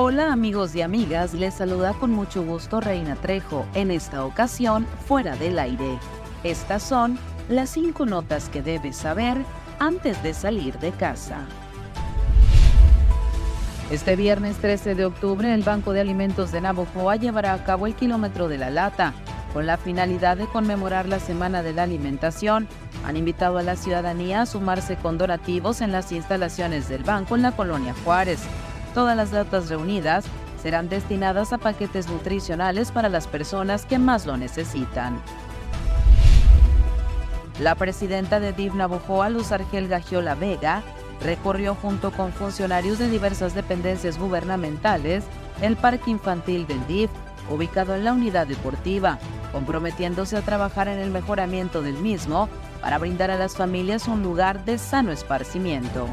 Hola amigos y amigas, les saluda con mucho gusto Reina Trejo, en esta ocasión fuera del aire. Estas son las cinco notas que debes saber antes de salir de casa. Este viernes 13 de octubre, el Banco de Alimentos de Navojoa llevará a cabo el kilómetro de la lata, con la finalidad de conmemorar la Semana de la Alimentación. Han invitado a la ciudadanía a sumarse con donativos en las instalaciones del banco en la colonia Juárez. Todas las datas reunidas serán destinadas a paquetes nutricionales para las personas que más lo necesitan. La presidenta de DIV Navojoa, Luz Argel Gagiola Vega, recorrió junto con funcionarios de diversas dependencias gubernamentales el parque infantil del DIF, ubicado en la unidad deportiva, comprometiéndose a trabajar en el mejoramiento del mismo para brindar a las familias un lugar de sano esparcimiento.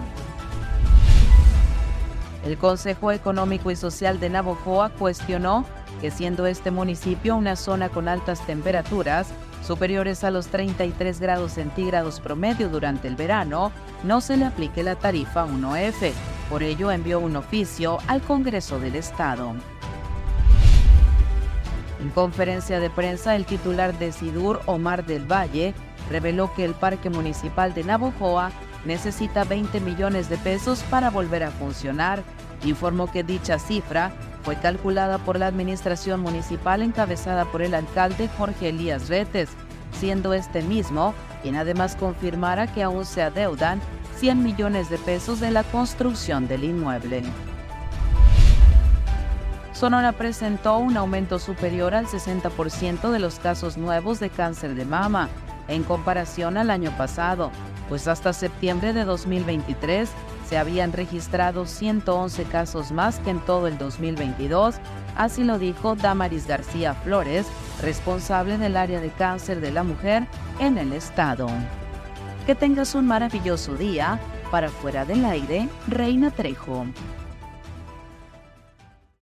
El Consejo Económico y Social de Navojoa cuestionó que siendo este municipio una zona con altas temperaturas, superiores a los 33 grados centígrados promedio durante el verano, no se le aplique la tarifa 1F. Por ello envió un oficio al Congreso del Estado. En conferencia de prensa, el titular de SIDUR, Omar del Valle, reveló que el Parque Municipal de Navojoa necesita 20 millones de pesos para volver a funcionar. Informó que dicha cifra fue calculada por la administración municipal encabezada por el alcalde Jorge Elías Retes, siendo este mismo quien además confirmara que aún se adeudan 100 millones de pesos de la construcción del inmueble. Sonora presentó un aumento superior al 60% de los casos nuevos de cáncer de mama en comparación al año pasado, pues hasta septiembre de 2023 se habían registrado 111 casos más que en todo el 2022, así lo dijo Damaris García Flores, responsable del área de cáncer de la mujer en el estado. Que tengas un maravilloso día. Para fuera del aire, Reina Trejo.